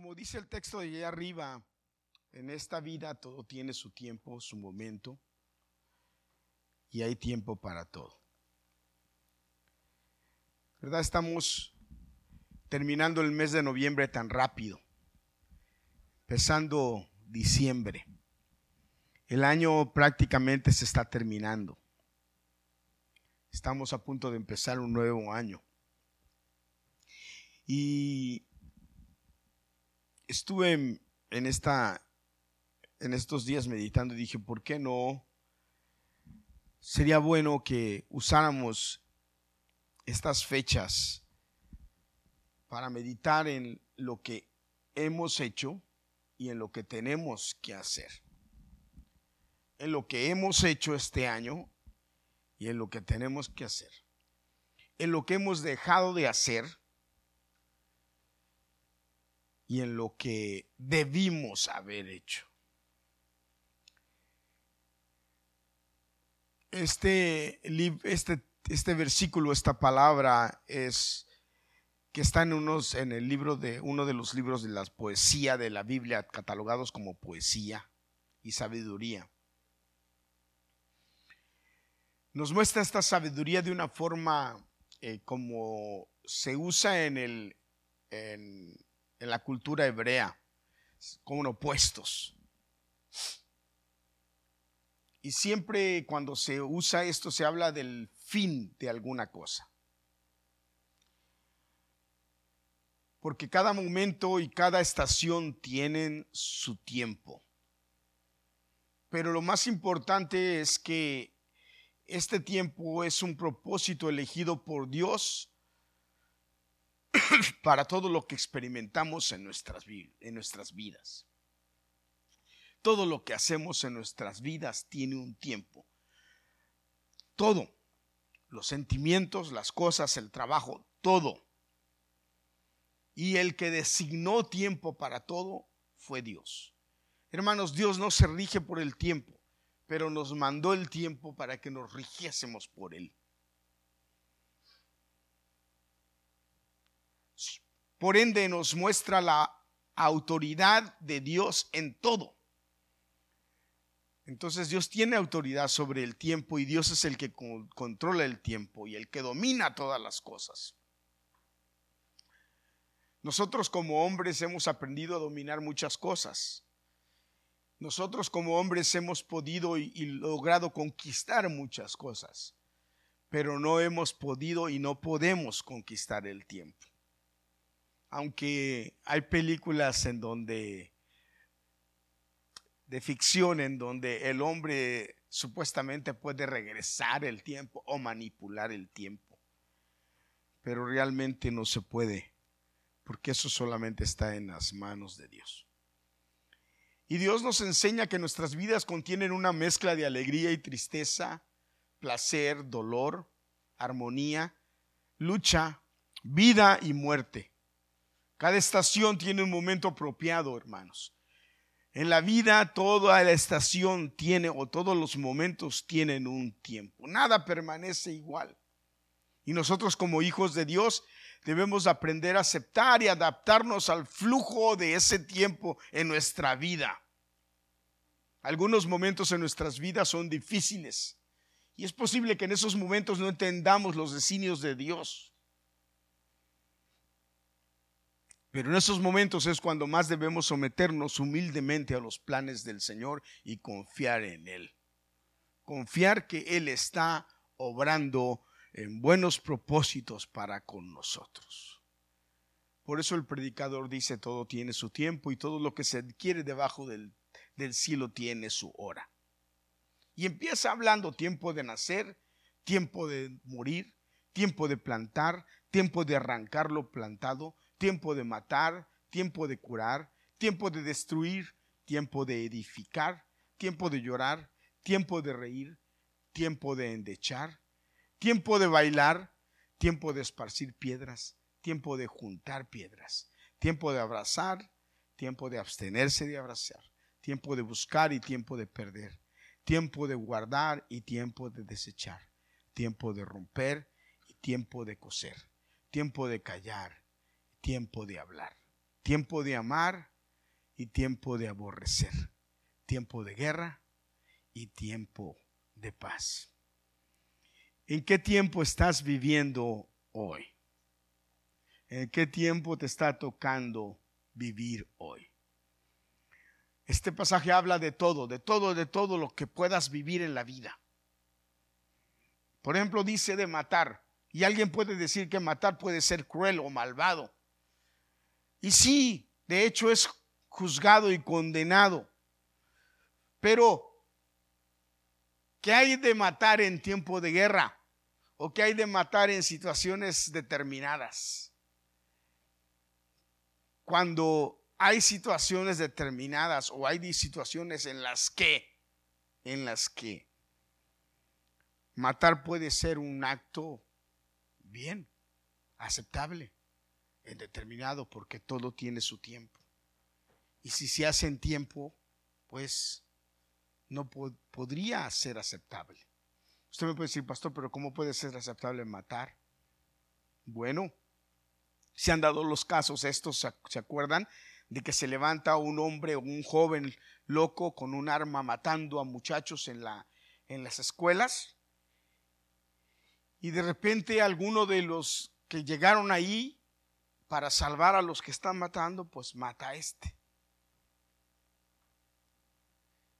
como dice el texto de allá arriba, en esta vida todo tiene su tiempo, su momento, y hay tiempo para todo. ¿Verdad? Estamos terminando el mes de noviembre tan rápido, empezando diciembre. El año prácticamente se está terminando. Estamos a punto de empezar un nuevo año. Y estuve en, esta, en estos días meditando y dije, ¿por qué no? Sería bueno que usáramos estas fechas para meditar en lo que hemos hecho y en lo que tenemos que hacer. En lo que hemos hecho este año y en lo que tenemos que hacer. En lo que hemos dejado de hacer y en lo que debimos haber hecho. Este, este, este versículo, esta palabra es que está en, unos, en el libro de uno de los libros de la poesía de la Biblia, catalogados como poesía y sabiduría. Nos muestra esta sabiduría de una forma eh, como se usa en, el, en la cultura hebrea, como opuestos. Y siempre cuando se usa esto se habla del fin de alguna cosa. Porque cada momento y cada estación tienen su tiempo. Pero lo más importante es que este tiempo es un propósito elegido por Dios para todo lo que experimentamos en nuestras, en nuestras vidas. Todo lo que hacemos en nuestras vidas tiene un tiempo. Todo. Los sentimientos, las cosas, el trabajo, todo. Y el que designó tiempo para todo fue Dios. Hermanos, Dios no se rige por el tiempo, pero nos mandó el tiempo para que nos rigiésemos por él. Por ende nos muestra la autoridad de Dios en todo. Entonces Dios tiene autoridad sobre el tiempo y Dios es el que controla el tiempo y el que domina todas las cosas. Nosotros como hombres hemos aprendido a dominar muchas cosas. Nosotros como hombres hemos podido y, logrado conquistar muchas cosas, pero no hemos podido y no podemos conquistar el tiempo aunque hay películas en donde, de ficción, en donde el hombre supuestamente puede regresar el tiempo o manipular el tiempo, pero realmente no se puede, porque eso solamente está en las manos de Dios. Y Dios nos enseña que nuestras vidas contienen una mezcla de alegría y tristeza, placer, dolor, armonía, lucha, vida y muerte. Cada estación tiene un momento apropiado, hermanos. En la vida toda la estación tiene o todos los momentos tienen un tiempo. Nada permanece igual. Y nosotros como hijos de Dios debemos aprender a aceptar y adaptarnos al flujo de ese tiempo en nuestra vida. Algunos momentos en nuestras vidas son difíciles y es posible que en esos momentos no entendamos los designios de Dios. Pero en esos momentos es cuando más debemos someternos humildemente a los planes del Señor y confiar en Él. Confiar que Él está obrando en buenos propósitos para con nosotros. Por eso el predicador dice, todo tiene su tiempo y todo lo que se adquiere debajo del, del cielo tiene su hora. Y empieza hablando tiempo de nacer, tiempo de morir, tiempo de plantar, tiempo de arrancar lo plantado, tiempo de matar, tiempo de curar, tiempo de destruir, tiempo de edificar, tiempo de llorar, tiempo de reír, tiempo de endechar, tiempo de bailar, tiempo de esparcir piedras, tiempo de juntar piedras, tiempo de abrazar, tiempo de abstenerse de abrazar, tiempo de buscar y tiempo de perder, tiempo de guardar y tiempo de desechar, tiempo de romper y tiempo de coser, tiempo de callar tiempo de hablar. tiempo de amar y tiempo de aborrecer, tiempo de guerra y tiempo de paz. ¿En qué tiempo estás viviendo hoy? ¿En qué tiempo te está tocando vivir hoy? Este pasaje habla de todo, de todo, de todo lo que puedas vivir en la vida. Por ejemplo, dice de matar. Y alguien puede decir que matar puede ser cruel o malvado. Y sí, de hecho es juzgado y condenado. Pero, ¿qué hay de matar en tiempo de guerra? ¿O qué hay de matar en situaciones determinadas? Cuando hay situaciones determinadas o hay situaciones en las que, en las que matar puede ser un acto bien, aceptable, determinado, porque todo tiene su tiempo. Y si se hace en tiempo, pues no podría ser aceptable. Usted me puede decir, pastor, pero ¿cómo puede ser aceptable matar? Bueno, se han dado los casos estos, ¿se acuerdan? De que se levanta un hombre o un joven loco con un arma matando a muchachos en, la, en las escuelas. Y de repente alguno de los que llegaron ahí para salvar a los que están matando, pues mata a este.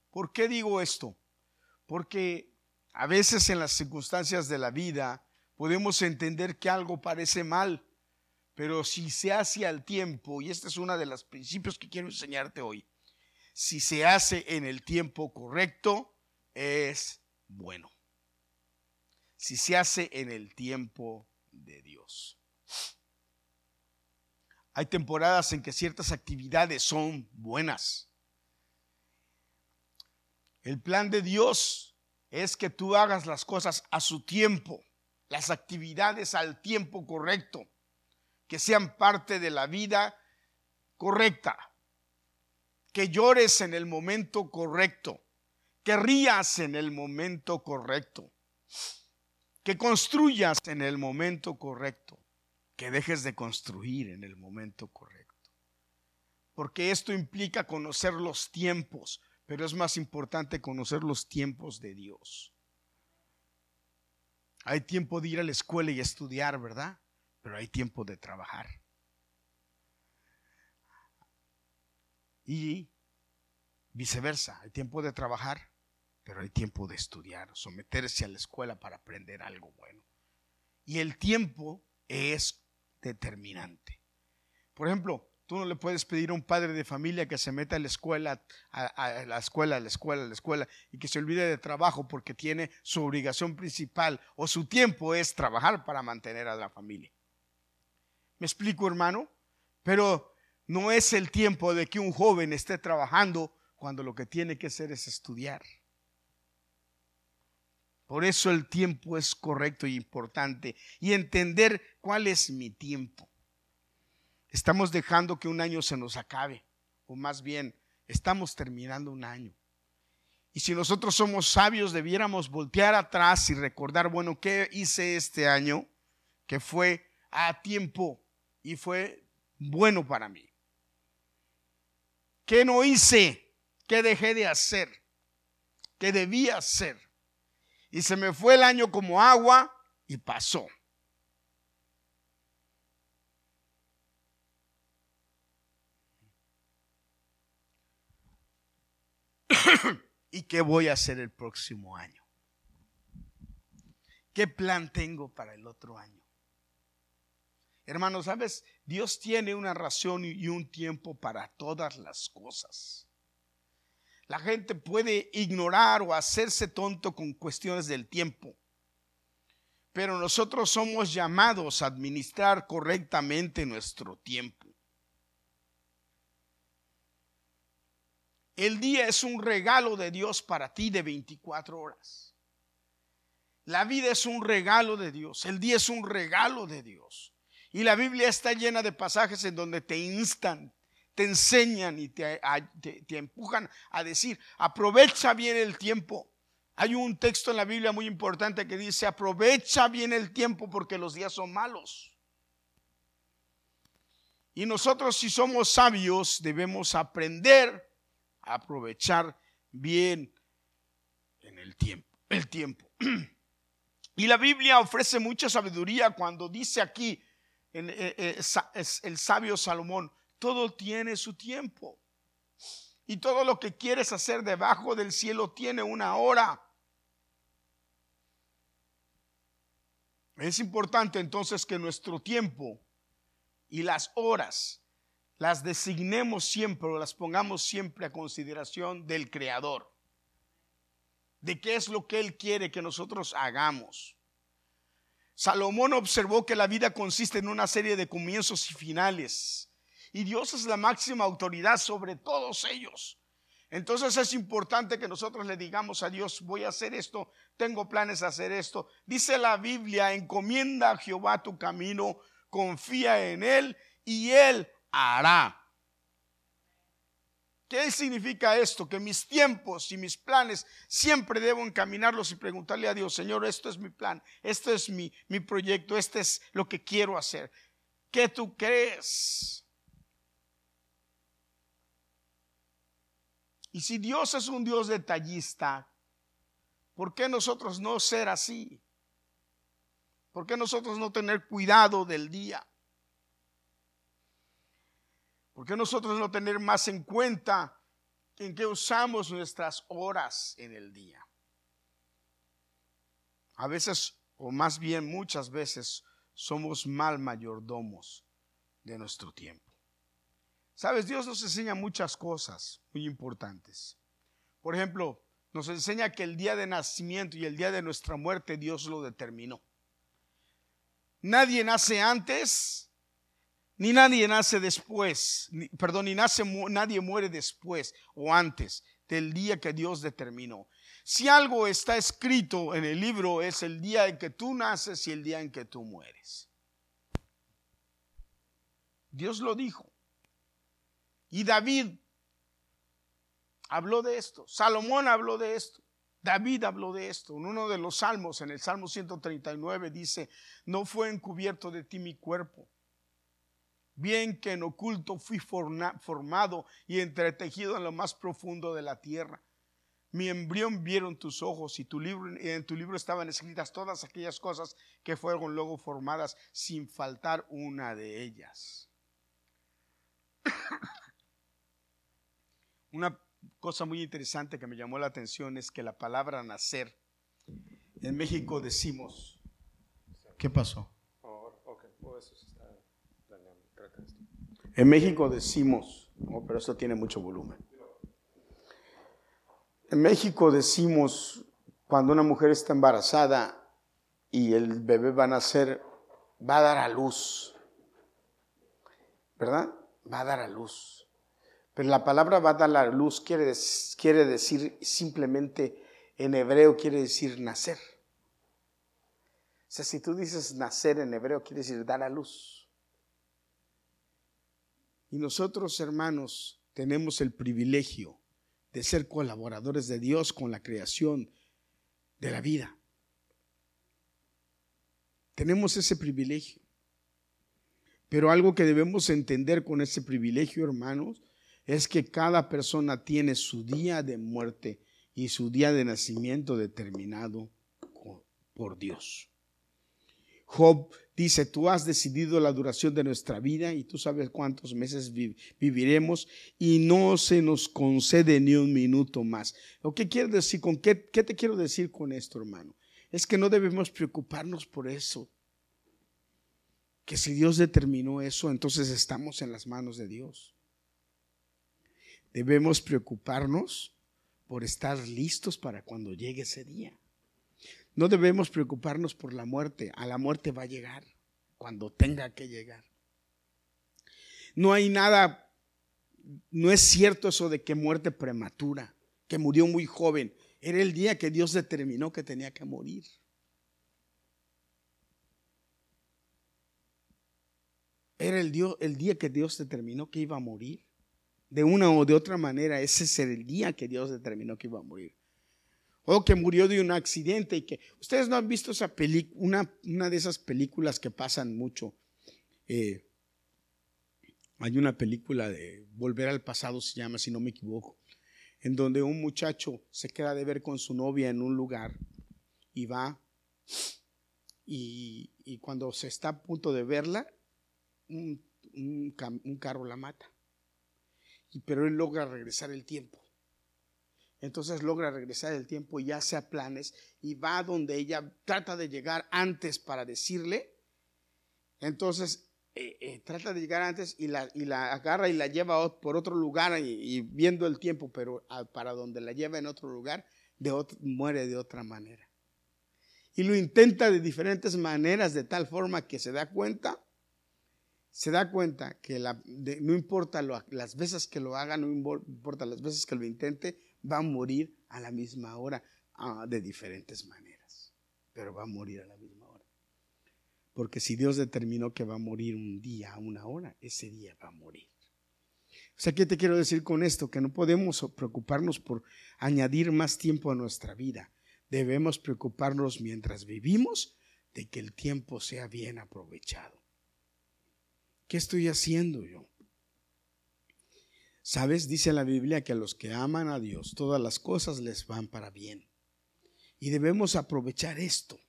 ¿Por qué digo esto? Porque a veces en las circunstancias de la vida podemos entender que algo parece mal, pero si se hace al tiempo, y este es uno de los principios que quiero enseñarte hoy, si se hace en el tiempo correcto, es bueno si se hace en el tiempo de Dios. Hay temporadas en que ciertas actividades son buenas. El plan de Dios es que tú hagas las cosas a su tiempo, las actividades al tiempo correcto, que sean parte de la vida correcta, que llores en el momento correcto, que rías en el momento correcto que construyas en el momento correcto, que dejes de construir en el momento correcto. Porque esto implica conocer los tiempos, pero es más importante conocer los tiempos de Dios. Hay tiempo de ir a la escuela y estudiar, ¿verdad? Pero hay tiempo de trabajar. Y viceversa, hay tiempo de trabajar pero hay tiempo de estudiar, someterse a la escuela para aprender algo bueno. Y el tiempo es determinante. Por ejemplo, tú no le puedes pedir a un padre de familia que se meta a la escuela, a, la escuela, a la escuela, a la escuela, y que se olvide de trabajo porque tiene su obligación principal o su tiempo es trabajar para mantener a la familia. ¿Me explico, hermano? Pero no es el tiempo de que un joven esté trabajando cuando lo que tiene que hacer es estudiar. Por eso el tiempo es correcto y importante. Y entender cuál es mi tiempo. Estamos dejando que un año se nos acabe. O más bien, estamos terminando un año. Y si nosotros somos sabios, debiéramos voltear atrás y recordar, bueno, ¿qué hice este año? Que fue a tiempo y fue bueno para mí. ¿Qué no hice? ¿Qué dejé de hacer? ¿Qué debía hacer? Y se me fue el año como agua y pasó. ¿Y qué voy a hacer el próximo año? ¿Qué plan tengo para el otro año? Hermanos, ¿sabes? Dios tiene una razón y un tiempo para todas las cosas. La gente puede ignorar o hacerse tonto con cuestiones del tiempo. Pero nosotros somos llamados a administrar correctamente nuestro tiempo. El día es un regalo de Dios para ti de 24 horas. La vida es un regalo de Dios. El día es un regalo de Dios. Y la Biblia está llena de pasajes en donde te instan, te enseñan y te, empujan a decir, aprovecha bien el tiempo. Hay un texto en la Biblia muy importante que dice, aprovecha bien el tiempo porque los días son malos. Y nosotros si somos sabios debemos aprender a aprovechar bien en el tiempo, el tiempo. Y la Biblia ofrece mucha sabiduría cuando dice aquí eh, eh, el sabio Salomón, todo tiene su tiempo. Y todo lo que quieres hacer debajo del cielo tiene una hora. Es importante entonces que nuestro tiempo y las horas las designemos siempre o las pongamos siempre a consideración del Creador. De qué es lo que Él quiere que nosotros hagamos. Salomón observó que la vida consiste en una serie de comienzos y finales. Y Dios es la máxima autoridad sobre todos ellos. Entonces es importante que nosotros le digamos a Dios, voy a hacer esto, tengo planes de hacer esto. Dice la Biblia, encomienda a Jehová tu camino, confía en Él y Él hará. ¿Qué significa esto? Que mis tiempos y mis planes siempre debo encaminarlos y preguntarle a Dios, Señor, esto es mi plan, esto es mi, mi proyecto, este es lo que quiero hacer. ¿Qué tú crees? Y si Dios es un Dios detallista, ¿por qué nosotros no ser así? ¿Por qué nosotros no tener cuidado del día? ¿Por qué nosotros no tener más en cuenta en qué usamos nuestras horas en el día? A veces, o más bien muchas veces, somos mal mayordomos de nuestro tiempo. Sabes, Dios nos enseña muchas cosas muy importantes. Por ejemplo, nos enseña que el día de nacimiento y el día de nuestra muerte Dios lo determinó. Nadie nace antes, ni nadie nace después, perdón, ni nace, nadie muere después o antes del día que Dios determinó. Si algo está escrito en el libro es el día en que tú naces y el día en que tú mueres. Dios lo dijo. Y David habló de esto, Salomón habló de esto, David habló de esto. En uno de los salmos, en el Salmo 139, dice, no fue encubierto de ti mi cuerpo. Bien que en oculto fui formado y entretejido en lo más profundo de la tierra. Mi embrión vieron tus ojos y tu libro, en tu libro estaban escritas todas aquellas cosas que fueron luego formadas sin faltar una de ellas. Una cosa muy interesante que me llamó la atención es que la palabra nacer, en México decimos, ¿qué pasó? En México decimos, oh, pero esto tiene mucho volumen. En México decimos, cuando una mujer está embarazada y el bebé va a nacer, va a dar a luz, ¿verdad? Va a dar a luz. Pero la palabra va a dar la luz quiere, quiere decir simplemente, en hebreo quiere decir nacer. O sea, si tú dices nacer en hebreo, quiere decir dar a luz. Y nosotros, hermanos, tenemos el privilegio de ser colaboradores de Dios con la creación de la vida. Tenemos ese privilegio. Pero algo que debemos entender con ese privilegio, hermanos, es que cada persona tiene su día de muerte y su día de nacimiento determinado por Dios. Job dice, tú has decidido la duración de nuestra vida y tú sabes cuántos meses viviremos y no se nos concede ni un minuto más. ¿Lo que quiero decir con qué, qué te quiero decir con esto, hermano? Es que no debemos preocuparnos por eso. Que si Dios determinó eso, entonces estamos en las manos de Dios. Debemos preocuparnos por estar listos para cuando llegue ese día. No debemos preocuparnos por la muerte. A la muerte va a llegar cuando tenga que llegar. No hay nada, no es cierto eso de que muerte prematura, que murió muy joven. Era el día que Dios determinó que tenía que morir. Era el, día que Dios determinó que iba a morir de una o de otra manera, ese es el día que Dios determinó que iba a morir. O que murió de un accidente y que ustedes no han visto esa una, una, de esas películas que pasan mucho. Eh, Hay una película de Volver al pasado, se llama, si no me equivoco, en donde un muchacho se queda de ver con su novia en un lugar y va y, cuando se está a punto de verla, un, un carro la mata. Pero él logra regresar el tiempo. Entonces logra regresar el tiempo y hace planes y va donde ella trata de llegar antes para decirle. Entonces eh, eh, trata de llegar antes y la, y la, agarra y la lleva por otro lugar y, viendo el tiempo, pero para donde la lleva en otro lugar, de muere de otra manera. Y lo intenta de diferentes maneras, de tal forma que se da cuenta, se da cuenta que no importa las veces que lo haga, no importa las veces que lo intente, va a morir a la misma hora, ah, de diferentes maneras, pero va a morir a la misma hora. Porque si Dios determinó que va a morir un día, una hora, ese día va a morir. O sea, ¿qué te quiero decir con esto? Que no podemos preocuparnos por añadir más tiempo a nuestra vida. Debemos preocuparnos mientras vivimos de que el tiempo sea bien aprovechado. ¿Qué estoy haciendo yo? ¿Sabes? Dice la Biblia que a los que aman a Dios todas las cosas les van para bien. Y debemos aprovechar esto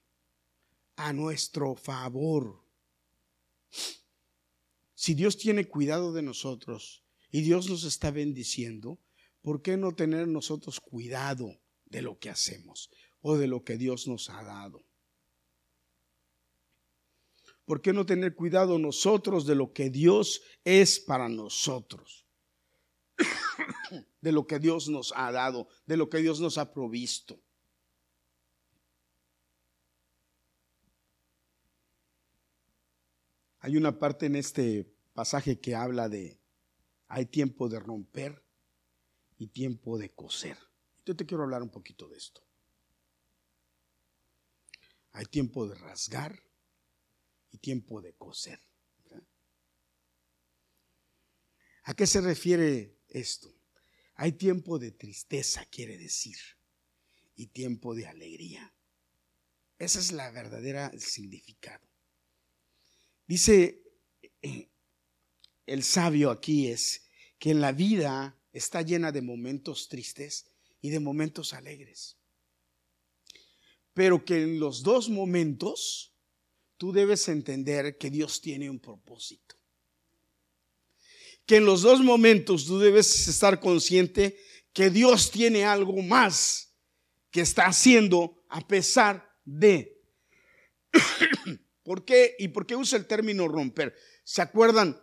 a nuestro favor. Si Dios tiene cuidado de nosotros y Dios nos está bendiciendo, ¿por qué no tener nosotros cuidado de lo que hacemos o de lo que Dios nos ha dado? ¿Por qué no tener cuidado nosotros de lo que Dios es para nosotros? de lo que Dios nos ha dado, de lo que Dios nos ha provisto. Hay una parte en este pasaje que habla de hay tiempo de romper y tiempo de coser. Yo te quiero hablar un poquito de esto. Hay tiempo de rasgar y tiempo de coser. ¿A qué se refiere esto. Hay tiempo de tristeza, quiere decir, y tiempo de alegría. Esa es la verdadera significado. Dice eh, el sabio aquí es que en la vida está llena de momentos tristes y de momentos alegres. Pero que en los dos momentos tú debes entender que Dios tiene un propósito que en los dos momentos tú debes estar consciente que Dios tiene algo más que está haciendo a pesar de. ¿Por qué? ¿Y por qué usa el término romper? ¿Se acuerdan?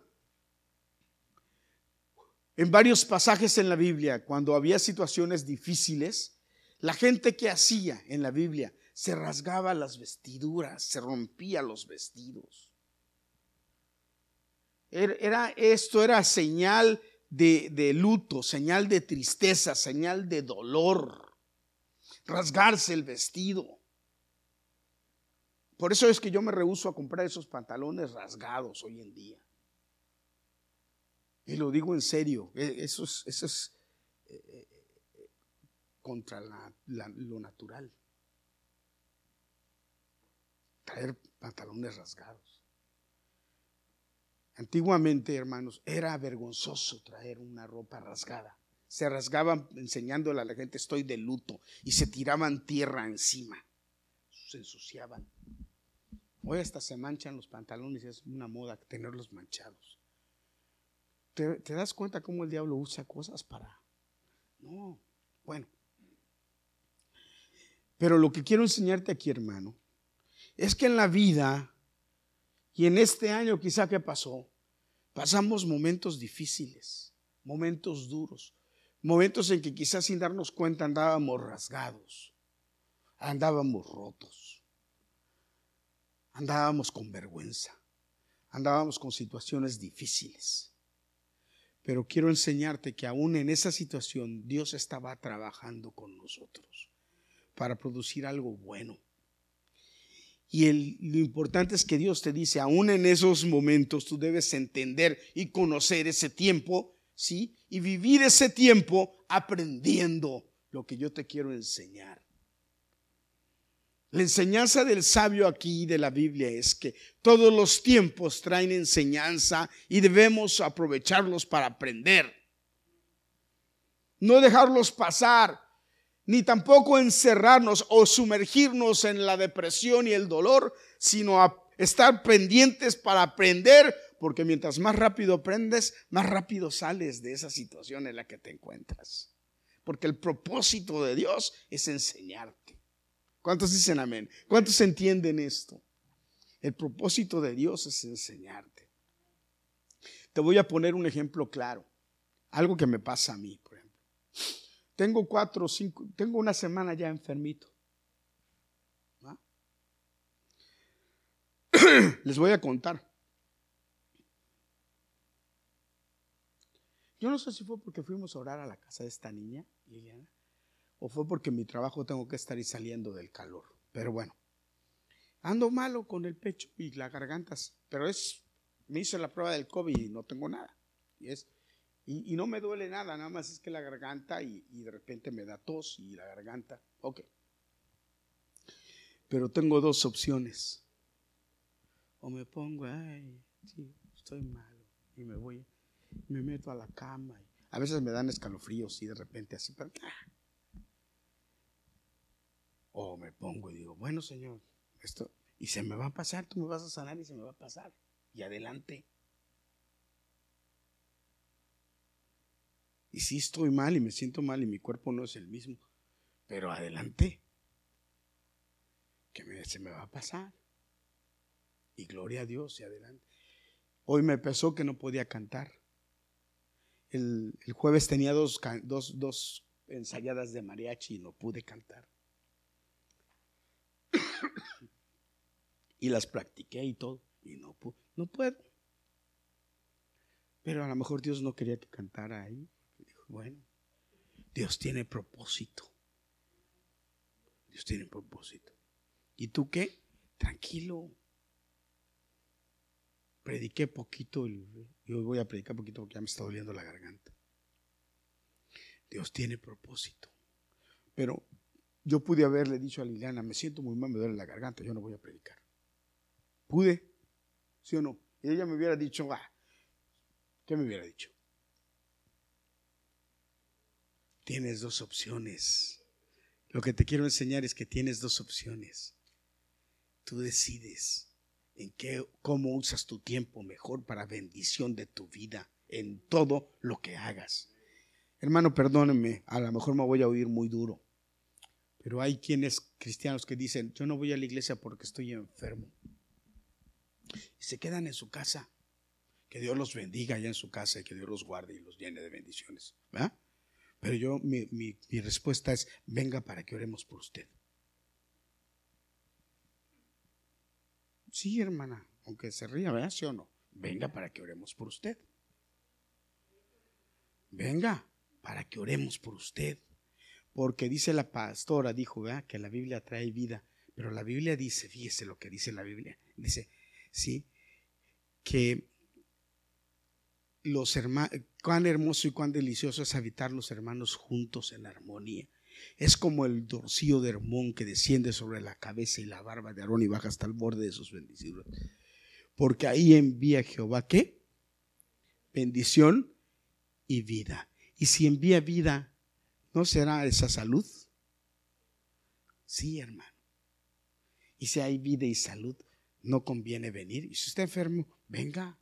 En varios pasajes en la Biblia, cuando había situaciones difíciles, la gente que hacía en la Biblia se rasgaba las vestiduras, se rompía los vestidos. Era, esto era señal de, de luto, señal de tristeza, señal de dolor. Rasgarse el vestido. Por eso es que yo me rehuso a comprar esos pantalones rasgados hoy en día. Y lo digo en serio, e, eso es, es eh, eh, contra lo natural. Traer pantalones rasgados. Antiguamente, hermanos, era vergonzoso traer una ropa rasgada. Se rasgaban enseñándole a la gente estoy de luto y se tiraban tierra encima. Se ensuciaban. Hoy hasta se manchan los pantalones, es una moda tenerlos manchados. ¿Te, ¿Te, das cuenta cómo el diablo usa cosas para... No, bueno. Pero lo que quiero enseñarte aquí, hermano, es que en la vida y en este año quizá que pasó, pasamos momentos difíciles, momentos duros, momentos en que quizás sin darnos cuenta andábamos rasgados, andábamos rotos, andábamos con vergüenza, andábamos con situaciones difíciles. Pero quiero enseñarte que aún en esa situación Dios estaba trabajando con nosotros para producir algo bueno y lo importante es que Dios te dice, aún en esos momentos tú debes entender y conocer ese tiempo, ¿sí? Y vivir ese tiempo aprendiendo lo que yo te quiero enseñar. La enseñanza del sabio aquí de la Biblia es que todos los tiempos traen enseñanza y debemos aprovecharlos para aprender. No dejarlos pasar, ni tampoco encerrarnos o sumergirnos en la depresión y el dolor, sino estar pendientes para aprender, porque mientras más rápido aprendes, más rápido sales de esa situación en la que te encuentras. Porque el propósito de Dios es enseñarte. ¿Cuántos dicen amén? ¿Cuántos entienden esto? El propósito de Dios es enseñarte. Te voy a poner un ejemplo claro. Algo que me pasa a mí, por. Tengo cuatro o cinco, tengo una semana ya enfermito. Les voy a contar. Yo no sé si fue porque fuimos a orar a la casa de esta niña, Liliana, o fue porque mi trabajo tengo que estar y saliendo del calor. Pero bueno, ando malo con el pecho y las gargantas, pero es, me hice la prueba del COVID y no tengo nada. Y, es, y, no me duele nada, nada más es que la garganta y, de repente me da tos y la garganta. Ok. Pero tengo dos opciones. O me pongo, ay, sí, estoy malo y me voy, me meto a la cama. a veces me dan escalofríos y de repente así, pero, ah, o me pongo y digo, bueno, Señor, esto, y se me va a pasar, tú me vas a sanar y se me va a pasar. Y adelante. Y sí estoy mal y me siento mal y mi cuerpo no es el mismo, pero adelante. Que se me va a pasar. Y gloria a Dios y adelante. Hoy me pesó que no podía cantar. El, jueves tenía dos, dos, dos ensayadas de mariachi y no pude cantar. y las practiqué y todo. Y no, no puedo. Pero a lo mejor Dios no quería que cantara ahí. Bueno, Dios tiene propósito. Dios tiene propósito. ¿Y tú qué? Tranquilo. Prediqué poquito y hoy voy a predicar poquito porque ya me está doliendo la garganta. Dios tiene propósito. Pero yo pude haberle dicho a Liliana, me siento muy mal, me duele la garganta, yo no voy a predicar. Pude, ¿sí o no? Y ella me hubiera dicho, ah, ¿qué me hubiera dicho? Tienes dos opciones. Lo que te quiero enseñar es que tienes dos opciones. Tú decides en qué, cómo usas tu tiempo mejor para bendición de tu vida en todo lo que hagas. Hermano, perdónenme, a lo mejor me voy a oír muy duro. Pero hay quienes cristianos que dicen, yo no voy a la iglesia porque estoy enfermo. Y se quedan en su casa. Que Dios los bendiga allá en su casa y que Dios los guarde y los llene de bendiciones. Pero yo, mi, mi, respuesta es, venga para que oremos por usted. Sí, hermana, aunque se ría, ¿verdad? ¿Sí o no? Venga para que oremos por usted. Venga para que oremos por usted. Porque dice la pastora, dijo, que la Biblia trae vida. Pero la Biblia dice, fíjese lo que dice la Biblia. Dice, sí, que los hermanos, cuán hermoso y cuán delicioso es habitar los hermanos juntos en armonía. Es como el dorcillo de Hermón que desciende sobre la cabeza y la barba de Aarón y baja hasta el borde de sus bendiciones. Porque ahí envía Jehová qué? Bendición y vida. Y si envía vida, ¿No será esa salud? Sí, hermano. Y si hay vida y salud, no conviene venir. Y si está enfermo, venga.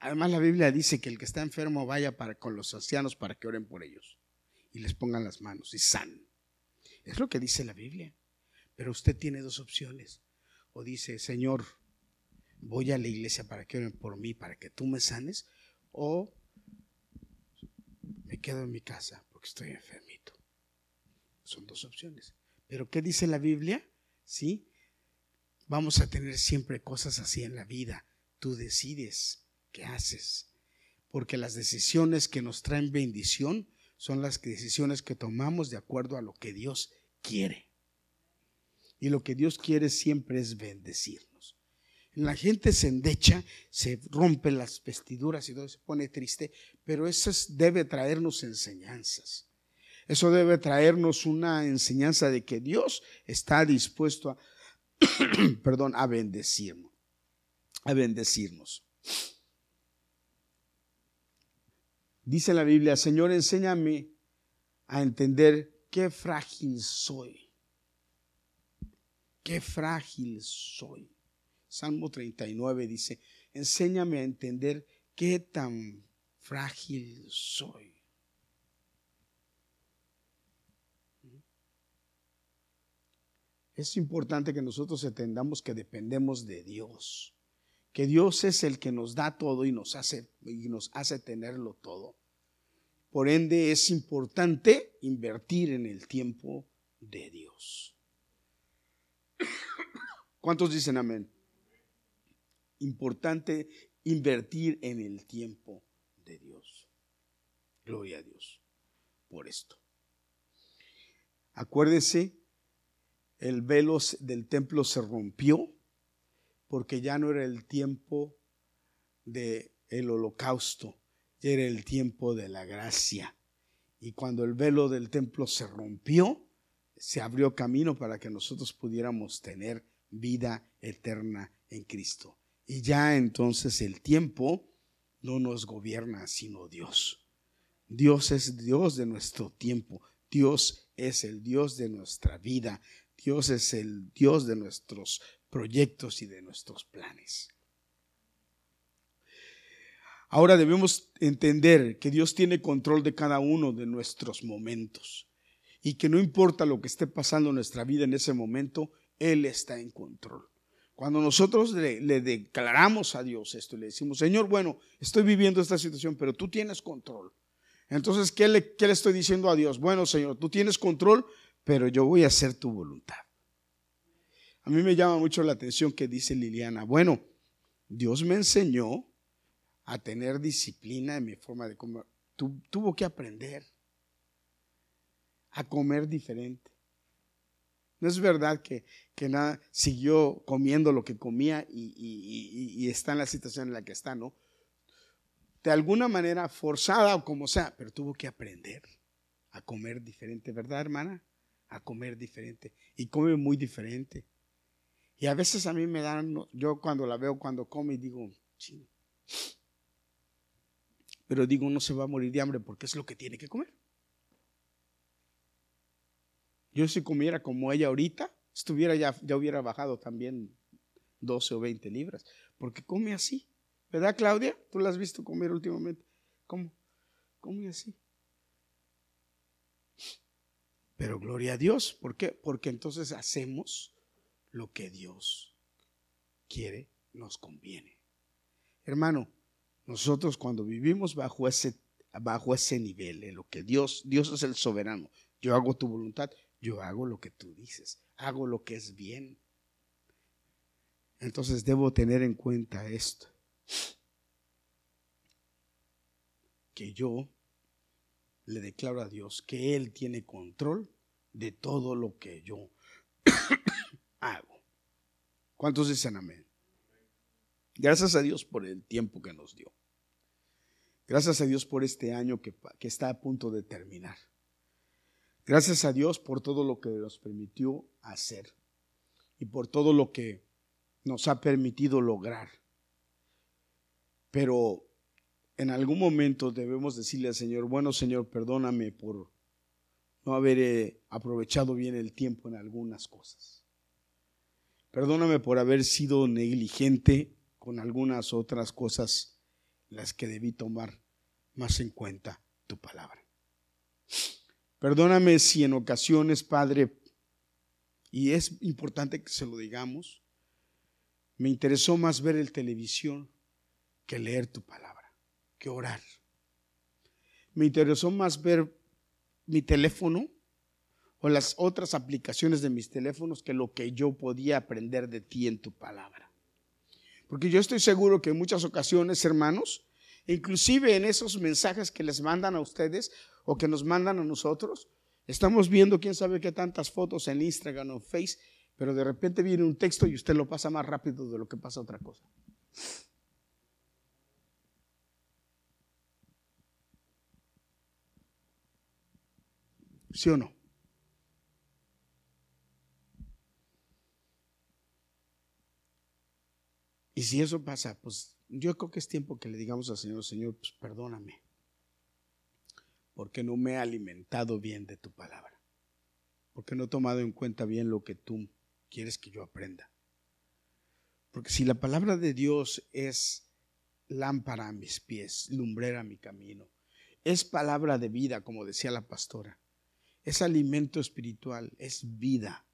Además, la Biblia dice que el que está enfermo vaya para, con los ancianos para que oren por ellos y les pongan las manos y san. Es lo que dice la Biblia. Pero usted tiene dos opciones. O dice, Señor, voy a la iglesia para que oren por mí, para que tú me sanes. O me quedo en mi casa estoy enfermito. Son dos opciones. Pero ¿qué dice la Biblia? Sí, vamos a tener siempre cosas así en la vida. Tú decides qué haces. Porque las decisiones que nos traen bendición son las decisiones que tomamos de acuerdo a lo que Dios quiere. Y lo que Dios quiere siempre es bendecirnos. La gente se endecha, se rompe las vestiduras y todo se pone triste, pero eso debe traernos enseñanzas. Eso debe traernos una enseñanza de que Dios está dispuesto a, perdón, a bendecirnos, a bendecirnos. Dice la Biblia, Señor, enséñame a entender qué frágil soy. Qué frágil soy. Salmo 39 dice, enséñame a entender qué tan frágil soy. Es importante que nosotros entendamos que dependemos de Dios, que Dios es el que nos da todo y nos hace, y nos hace tenerlo todo. Por ende, es importante invertir en el tiempo de Dios. ¿Cuántos dicen amén? Importante invertir en el tiempo de Dios. Gloria a Dios por esto. Acuérdese, el velo del templo se rompió porque ya no era el tiempo del el holocausto, era el tiempo de la gracia. Y cuando el velo del templo se rompió, se abrió camino para que nosotros pudiéramos tener vida eterna en Cristo. Y ya entonces el tiempo no nos gobierna sino Dios. Dios es Dios de nuestro tiempo. Dios es el Dios de nuestra vida. Dios es el Dios de nuestros proyectos y de nuestros planes. Ahora debemos entender que Dios tiene control de cada uno de nuestros momentos y que no importa lo que esté pasando en nuestra vida en ese momento, Él está en control. Cuando nosotros le, declaramos a Dios esto y le decimos, Señor, bueno, estoy viviendo esta situación, pero tú tienes control. Entonces, ¿qué le, ¿qué le estoy diciendo a Dios? Bueno, Señor, tú tienes control, pero yo voy a hacer tu voluntad. A mí me llama mucho la atención que dice Liliana, bueno, Dios me enseñó a tener disciplina en mi forma de comer. tuvo que aprender a comer diferente. No es verdad que, que nada siguió comiendo lo que comía y, está en la situación en la que está, ¿no? De alguna manera forzada o como sea, pero tuvo que aprender a comer diferente, ¿verdad, hermana? A comer diferente. Y come muy diferente. Y a veces a mí me dan, yo cuando la veo cuando come, digo, sí, pero digo, no se va a morir de hambre porque es lo que tiene que comer. Yo si comiera como ella ahorita, estuviera ya, ya hubiera bajado también 12 o 20 libras, porque come así. ¿Verdad, Claudia? Tú la has visto comer últimamente. ¿Cómo? Come así. Pero gloria a Dios. ¿Por qué? Porque entonces hacemos lo que Dios quiere, nos conviene. Hermano, nosotros cuando vivimos bajo ese, bajo ese nivel, en lo que Dios, Dios es el soberano, yo hago tu voluntad, yo hago lo que tú dices, hago lo que es bien. Entonces debo tener en cuenta esto, que yo le declaro a Dios que Él tiene control de todo lo que yo hago. ¿Cuántos dicen amén? Gracias a Dios por el tiempo que nos dio. Gracias a Dios por este año que, está a punto de terminar. Gracias a Dios por todo lo que nos permitió hacer y por todo lo que nos ha permitido lograr. Pero en algún momento debemos decirle al Señor, bueno Señor, perdóname por no haber eh, aprovechado bien el tiempo en algunas cosas. Perdóname por haber sido negligente con algunas otras cosas las que debí tomar más en cuenta tu palabra. Perdóname si en ocasiones, Padre, y es importante que se lo digamos, me interesó más ver el televisión que leer tu palabra, que orar. Me interesó más ver mi teléfono o las otras aplicaciones de mis teléfonos que lo que yo podía aprender de ti en tu palabra. Porque yo estoy seguro que en muchas ocasiones, hermanos, Inclusive en esos mensajes que les mandan a ustedes o que nos mandan a nosotros, estamos viendo quién sabe qué tantas fotos en Instagram o Face, pero de repente viene un texto y usted lo pasa más rápido de lo que pasa otra cosa. ¿Sí o no? Y si eso pasa, pues yo creo que es tiempo que le digamos al Señor, Señor, pues perdóname, porque no me he alimentado bien de tu palabra, porque no he tomado en cuenta bien lo que tú quieres que yo aprenda. Porque si la palabra de Dios es lámpara a mis pies, lumbrera a mi camino, es palabra de vida, como decía la pastora, es alimento espiritual, es vida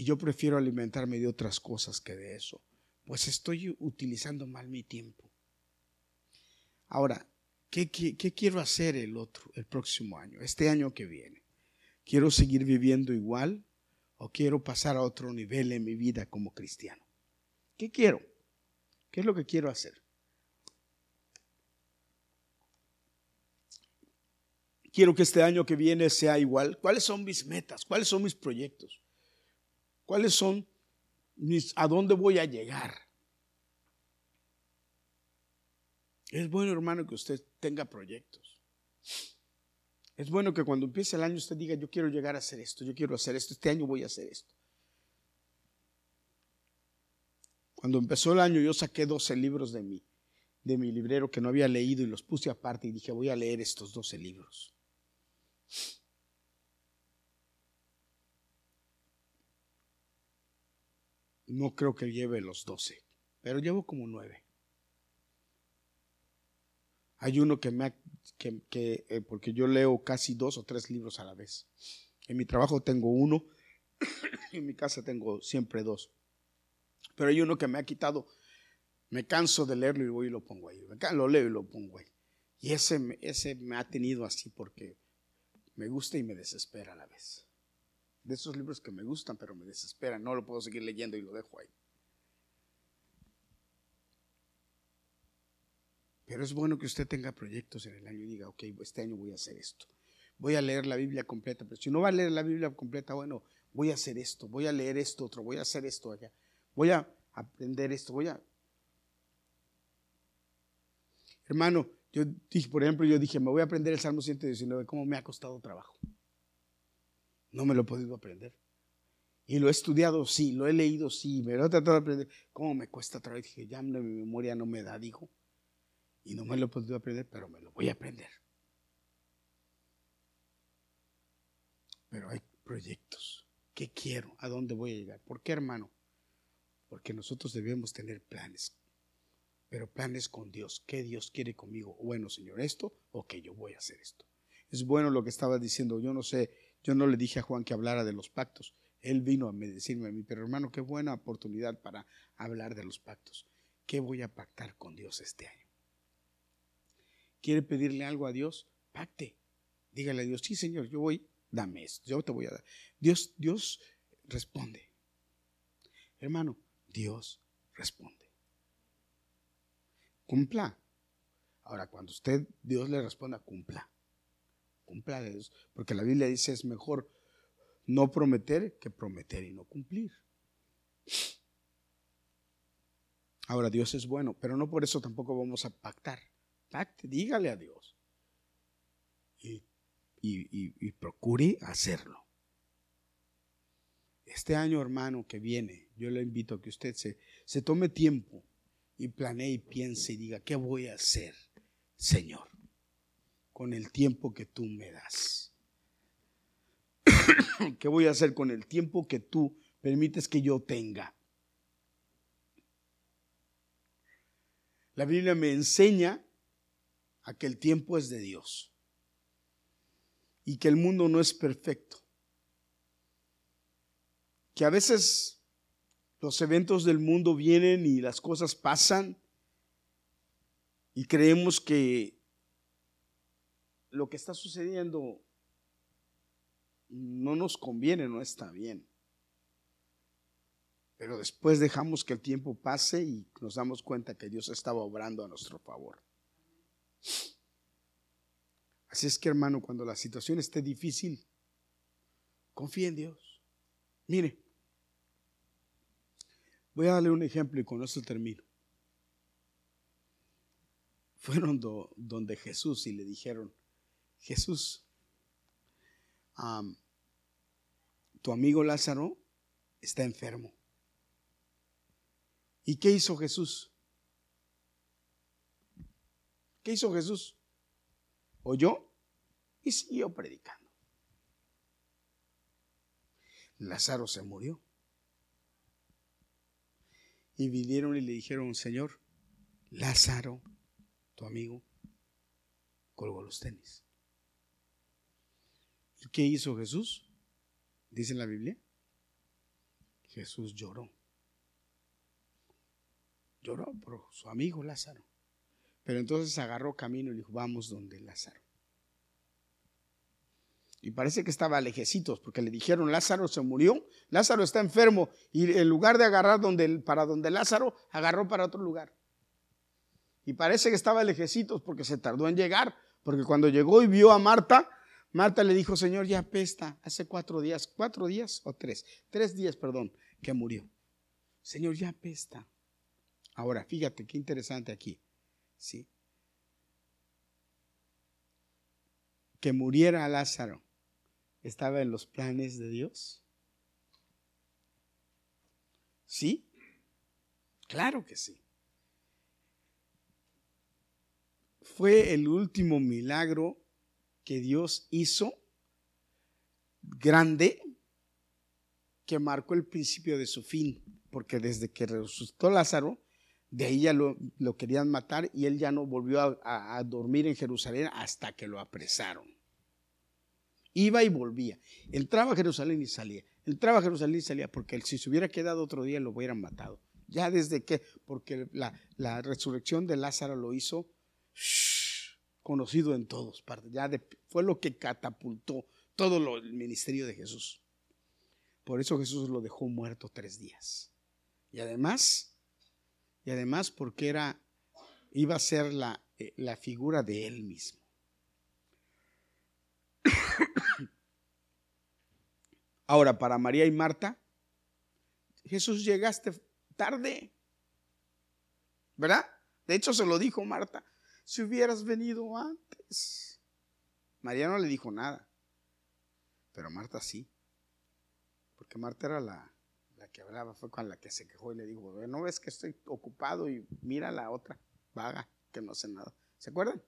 y yo prefiero alimentarme de otras cosas que de eso, pues estoy utilizando mal mi tiempo. Ahora, ¿qué, quiero hacer el otro, el próximo año, este año que viene? ¿Quiero seguir viviendo igual o quiero pasar a otro nivel en mi vida como cristiano? ¿Qué quiero? ¿Qué es lo que quiero hacer? Quiero que este año que viene sea igual. ¿Cuáles son mis metas? ¿Cuáles son mis proyectos? ¿Cuáles son mis, a dónde voy a llegar? Es bueno, hermano, que usted tenga proyectos. Es bueno que cuando empiece el año usted diga, yo quiero llegar a hacer esto, yo quiero hacer esto, este año voy a hacer esto. Cuando empezó el año yo saqué 12 libros de mi, de mi librero que no había leído y los puse aparte y dije, voy a leer estos 12 libros. No creo que lleve los doce, pero llevo como nueve. Hay uno que me que, eh, porque yo leo casi dos o tres libros a la vez. En mi trabajo tengo uno, en mi casa tengo siempre dos. Pero hay uno que me ha quitado, me canso de leerlo y voy y lo pongo ahí. Lo leo y lo pongo ahí. Y ese, ese me ha tenido así porque me gusta y me desespera a la vez de esos libros que me gustan, pero me desesperan. No lo puedo seguir leyendo y lo dejo ahí. Pero es bueno que usted tenga proyectos en el año y diga, ok, este año voy a hacer esto. Voy a leer la Biblia completa, pero si no va a leer la Biblia completa, bueno, voy a hacer esto, voy a leer esto otro, voy a hacer esto allá, voy a aprender esto, voy a... Hermano, yo dije, por ejemplo, yo dije, me voy a aprender el Salmo 119, ¿cómo me ha costado trabajo? No me lo he podido aprender. Y lo he estudiado, sí, lo he leído, sí, me lo he tratado de aprender. ¿Cómo me cuesta otra vez? Dije, ya mi memoria no me da, dijo. Y no me lo he podido aprender, pero me lo voy a aprender. Pero hay proyectos. ¿Qué quiero? ¿A dónde voy a llegar? ¿Por qué, hermano? Porque nosotros debemos tener planes. Pero planes con Dios. ¿Qué Dios quiere conmigo? Bueno, Señor, esto o que yo voy a hacer esto. Es bueno lo que estaba diciendo. Yo no sé yo no le dije a Juan que hablara de los pactos. Él vino a decirme a mí, pero hermano, qué buena oportunidad para hablar de los pactos. ¿Qué voy a pactar con Dios este año? ¿Quiere pedirle algo a Dios? Pacte. Dígale a Dios, sí Señor, yo voy, dame esto, yo te voy a dar. Dios, Dios responde. Hermano, Dios responde. Cumpla. Ahora, cuando usted, Dios le responda, cumpla cumpla Dios, porque la Biblia dice es mejor no prometer que prometer y no cumplir. Ahora Dios es bueno, pero no por eso tampoco vamos a pactar. Pacte, dígale a Dios. Y, y procure hacerlo. Este año, hermano, que viene, yo le invito a que usted se, se tome tiempo y planee y piense y diga, ¿qué voy a hacer, Señor? Con el tiempo que tú me das? ¿Qué voy a hacer con el tiempo que tú permites que yo tenga? La Biblia me enseña a que el tiempo es de Dios y que el mundo no es perfecto. Que a veces los eventos del mundo vienen y las cosas pasan y creemos que lo que está sucediendo no nos conviene, no está bien. Pero después dejamos que el tiempo pase y nos damos cuenta que Dios estaba obrando a nuestro favor. Así es que hermano, cuando la situación esté difícil, confía en Dios. Mire, voy a darle un ejemplo y con esto termino. Fueron donde Jesús y le dijeron, Jesús, tu amigo Lázaro está enfermo. ¿Y qué hizo Jesús? ¿Qué hizo Jesús? Oyó y siguió predicando. Lázaro se murió. Y vinieron y le dijeron, Señor, Lázaro, tu amigo, colgó los tenis. ¿Y qué hizo Jesús? Dice la Biblia. Jesús lloró. Lloró por su amigo Lázaro. Pero entonces agarró camino y dijo, vamos donde Lázaro. Y parece que estaba lejecitos, porque le dijeron, Lázaro se murió, Lázaro está enfermo, y en lugar de agarrar donde, para donde Lázaro, agarró para otro lugar. Y parece que estaba lejecitos porque se tardó en llegar, porque cuando llegó y vio a Marta, Marta le dijo, Señor, ya apesta, hace cuatro días, cuatro días o tres, tres días, perdón, que murió. Señor, ya apesta. Ahora, fíjate qué interesante aquí. ¿sí? Que muriera Lázaro estaba en los planes de Dios. ¿Sí? Claro que sí. Fue el último milagro que Dios hizo grande que marcó el principio de su fin, porque desde que resucitó Lázaro, de ahí ya lo, querían matar y él ya no volvió a, dormir en Jerusalén hasta que lo apresaron. Iba y volvía. Entraba a Jerusalén y salía. Entraba a Jerusalén y salía porque si se hubiera quedado otro día lo hubieran matado. Ya desde que, porque la, resurrección de Lázaro lo hizo conocido en todos. Ya fue lo que catapultó todo el ministerio de Jesús. Por eso Jesús lo dejó muerto tres días. Y además y además porque era, iba a ser la, eh, la figura de él mismo. Ahora, para María y Marta, Jesús llegaste tarde, ¿verdad? De hecho, se lo dijo Marta, si hubieras venido antes. María no le dijo nada, pero Marta sí, porque Marta era la, que hablaba fue con la que se quejó y le dijo, no ves que estoy ocupado y mira la otra, vaga, que no sé nada. ¿Se acuerdan?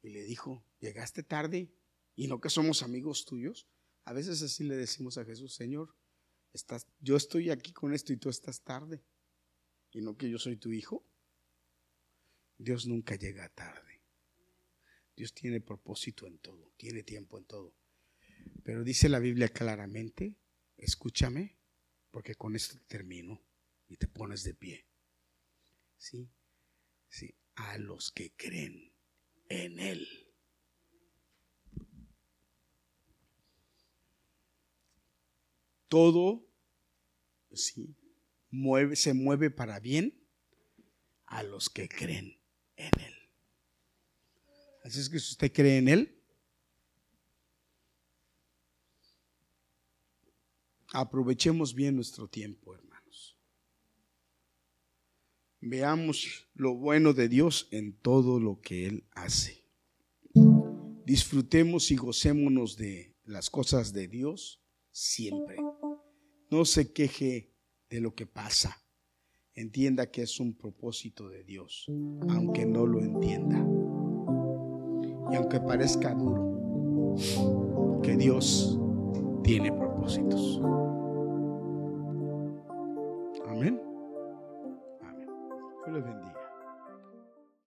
Y le dijo, llegaste tarde y no que somos amigos tuyos. A veces así le decimos a Jesús, Señor, yo estoy aquí con esto y tú estás tarde. Y no que yo soy tu hijo. Dios nunca llega tarde. Dios tiene propósito en todo, tiene tiempo en todo. Pero dice la Biblia claramente escúchame, porque con esto termino y te pones de pie. ¿Sí? Sí, a los que creen en Él. Todo ¿sí? mueve, se mueve para bien a los que creen en Él. Así es que si usted cree en Él, Aprovechemos bien nuestro tiempo, hermanos. Veamos lo bueno de Dios en todo lo que Él hace. Disfrutemos y gocémonos de las cosas de Dios siempre. No se queje de lo que pasa. Entienda que es un propósito de Dios, aunque no lo entienda. Y aunque parezca duro, que Dios tiene propósitos. Amén. Amén. Dios les bendiga.